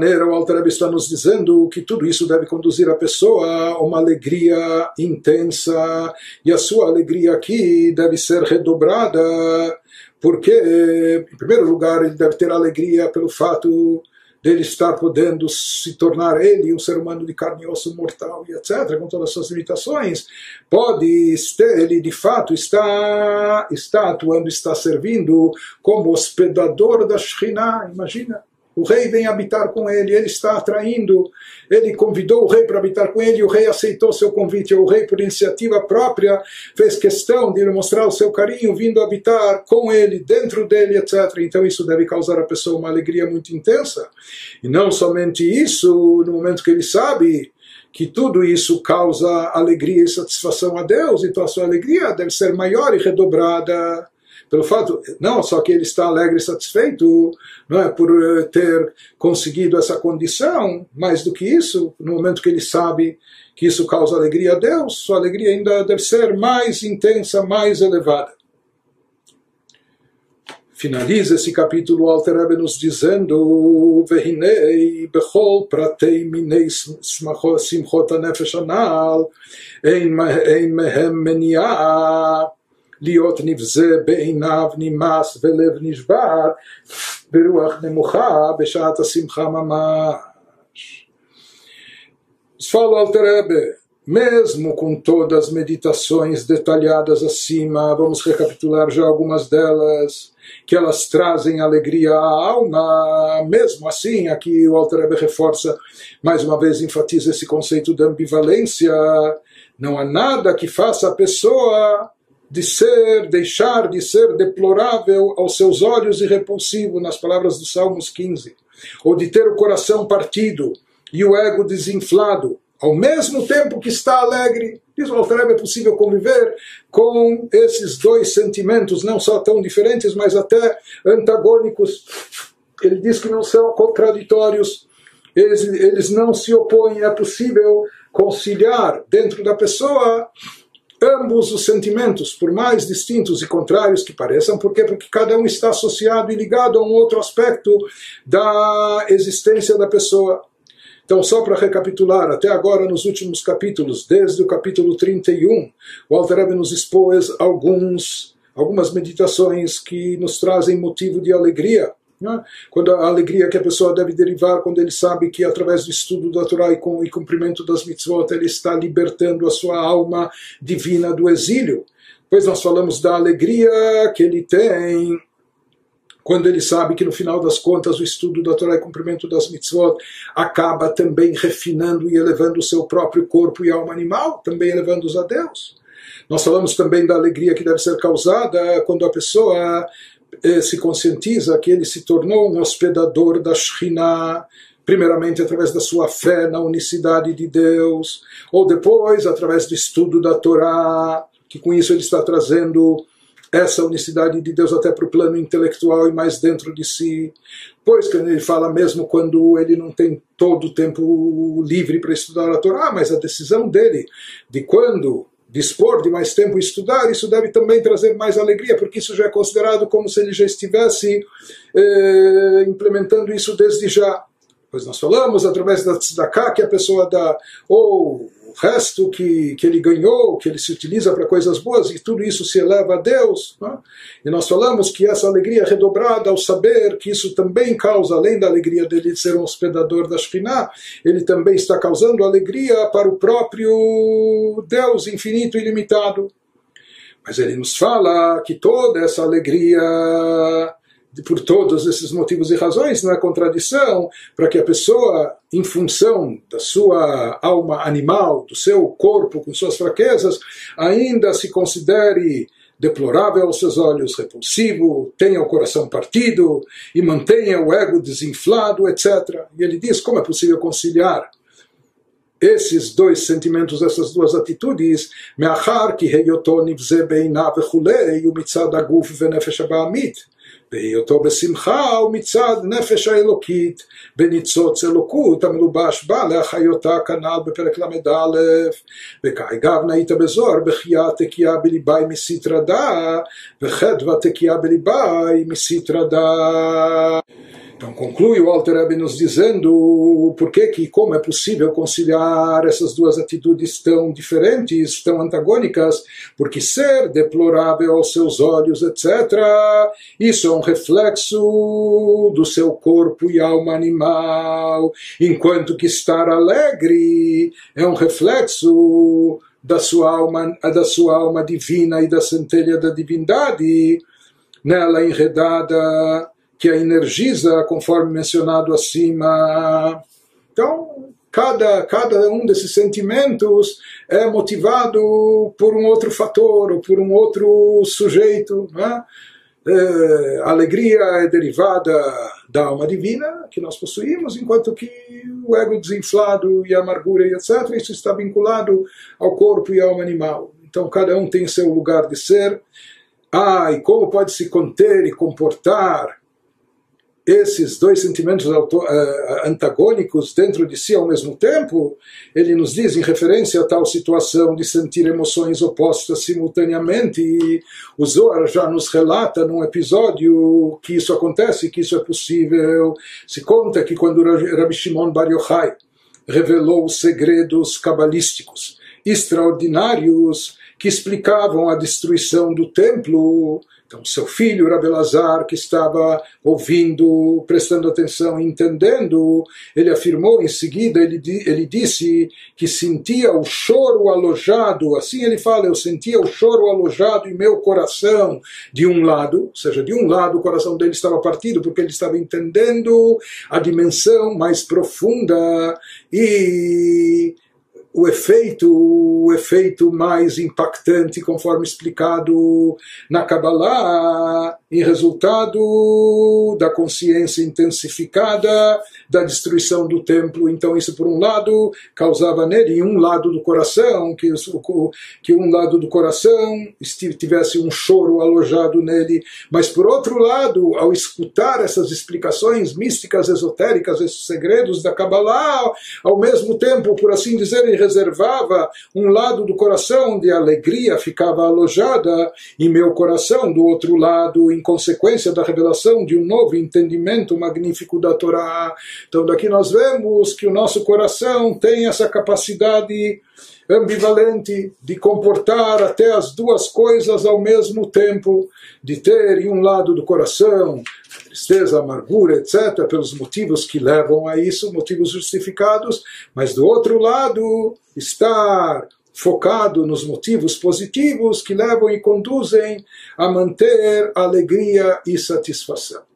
maneira, o Alter está nos dizendo que tudo isso deve conduzir a pessoa a uma alegria intensa, e a sua alegria aqui deve ser redobrada, porque, em primeiro lugar, ele deve ter alegria pelo fato dele estar podendo se tornar ele um ser humano de carne e osso mortal e etc, com todas as suas limitações, pode ter, ele de fato está, está atuando, está servindo como hospedador da Shekhinah, imagina, o rei vem habitar com ele, ele está atraindo, ele convidou o rei para habitar com ele, o rei aceitou seu convite, o rei, por iniciativa própria, fez questão de mostrar o seu carinho, vindo habitar com ele, dentro dele, etc. Então isso deve causar à pessoa uma alegria muito intensa. E não somente isso, no momento que ele sabe que tudo isso causa alegria e satisfação a Deus, então a sua alegria deve ser maior e redobrada pelo fato, não só que ele está alegre e satisfeito não é, por eh, ter conseguido essa condição, mais do que isso, no momento que ele sabe que isso causa alegria a Deus, sua alegria ainda deve ser mais intensa, mais elevada. Finaliza esse capítulo Alter Rebbe nos dizendo Vehinei bechol pratei minei simchot anefesh anal ein mehem meniah להיות נבזה בעיניו נמאס ולב נשבר ברוח נמוכה בשעת השמחה ממש. Fala Alter Rebbe, mesmo com todas as meditações detalhadas acima, vamos recapitular já algumas delas, que elas trazem alegria à alma, mesmo assim, aqui o Alter Rebbe reforça, mais uma vez enfatiza esse conceito de ambivalência, não há nada que faça a pessoa de ser, deixar de ser deplorável aos seus olhos e repulsivo, nas palavras do Salmos 15, ou de ter o coração partido e o ego desinflado, ao mesmo tempo que está alegre. Diz o Altareb, é possível conviver com esses dois sentimentos, não só tão diferentes, mas até antagônicos. Ele diz que não são contraditórios, eles, eles não se opõem, é possível conciliar dentro da pessoa ambos os sentimentos, por mais distintos e contrários que pareçam, porque porque cada um está associado e ligado a um outro aspecto da existência da pessoa. Então, só para recapitular, até agora nos últimos capítulos, desde o capítulo 31, o Alter nos expôs alguns, algumas meditações que nos trazem motivo de alegria né? Quando a alegria que a pessoa deve derivar quando ele sabe que através do estudo da Torá e com o cumprimento das mitzvot ele está libertando a sua alma divina do exílio. Depois nós falamos da alegria que ele tem quando ele sabe que no final das contas o estudo da Torá e cumprimento das mitzvot acaba também refinando e elevando o seu próprio corpo e alma animal, também elevando-os a Deus. Nós falamos também da alegria que deve ser causada quando a pessoa se conscientiza que ele se tornou um hospedador da Shekhinah, primeiramente através da sua fé na unicidade de Deus, ou depois através do estudo da Torá, que com isso ele está trazendo essa unicidade de Deus até para o plano intelectual e mais dentro de si. Pois que ele fala mesmo quando ele não tem todo o tempo livre para estudar a Torá, mas a decisão dele de quando dispor de mais tempo e estudar, isso deve também trazer mais alegria, porque isso já é considerado como se ele já estivesse eh, implementando isso desde já. Pois nós falamos através da tzedakah que a pessoa dá, ou o resto que, que ele ganhou, que ele se utiliza para coisas boas, e tudo isso se eleva a Deus. Né? E nós falamos que essa alegria redobrada ao saber que isso também causa, além da alegria dele de ser um hospedador da Shekhinah, ele também está causando alegria para o próprio Deus infinito e ilimitado. Mas ele nos fala que toda essa alegria por todos esses motivos e razões, não é contradição para que a pessoa, em função da sua alma animal, do seu corpo com suas fraquezas, ainda se considere deplorável aos seus olhos, repulsivo, tenha o coração partido e mantenha o ego desinflado, etc. E ele diz como é possível conciliar esses dois sentimentos, essas duas atitudes, me'achar ki heyoto nivze beinav chulei, umitzad aguf venefesh abamit. בהיותו בשמחה ומצד נפש האלוקית, בניצוץ אלוקות המלובש בה להחיותה כנ"ל בפרק ל"א, וכאי גבנה היית בזוהר בחייה תקיעה בליבי מסיתרא דא, וחדווה תקיעה בליבי מסיתרא דא. então conclui o Alter Rebbe nos dizendo por que que como é possível conciliar essas duas atitudes tão diferentes, tão antagônicas, porque ser deplorável aos seus olhos, etc., isso é um reflexo do seu corpo e alma animal, enquanto que estar alegre é um reflexo da sua alma, da sua alma divina e da centelha da divindade, nela enredada que a energiza, conforme mencionado acima. Então, cada, cada um desses sentimentos é motivado por um outro fator ou por um outro sujeito. Né? É, a alegria é derivada da alma divina que nós possuímos, enquanto que o ego desinflado e a amargura e etc., isso está vinculado ao corpo e à alma animal. Então, cada um tem seu lugar de ser. Ah, e como pode se conter e comportar esses dois sentimentos eh, antagônicos dentro de si ao mesmo tempo, ele nos diz em referência a tal situação de sentir emoções opostas simultaneamente. E o Zohar já nos relata num episódio que isso acontece, que isso é possível. Se conta que quando Rabbi Shimon Bar Yochai revelou os segredos cabalísticos extraordinários que explicavam a destruição do templo, então, seu filho, Rabelazar, que estava ouvindo, prestando atenção, entendendo, ele afirmou em seguida, ele, ele disse que sentia o choro alojado, assim ele fala, eu sentia o choro alojado em meu coração, de um lado, ou seja, de um lado o coração dele estava partido, porque ele estava entendendo a dimensão mais profunda e o efeito, o efeito mais impactante, conforme explicado na Kabbalah, em resultado da consciência intensificada da destruição do templo. Então, isso, por um lado, causava nele, em um lado do coração, que, que um lado do coração tivesse um choro alojado nele, mas, por outro lado, ao escutar essas explicações místicas, esotéricas, esses segredos da Kabbalah, ao mesmo tempo, por assim dizer, ele reservava um lado do coração a alegria ficava alojada, em meu coração, do outro lado, em consequência da revelação de um novo entendimento magnífico da Torá. Então, daqui nós vemos que o nosso coração tem essa capacidade ambivalente de comportar até as duas coisas ao mesmo tempo, de ter em um lado do coração tristeza, amargura, etc., pelos motivos que levam a isso, motivos justificados, mas do outro lado, estar focado nos motivos positivos que levam e conduzem a manter alegria e satisfação.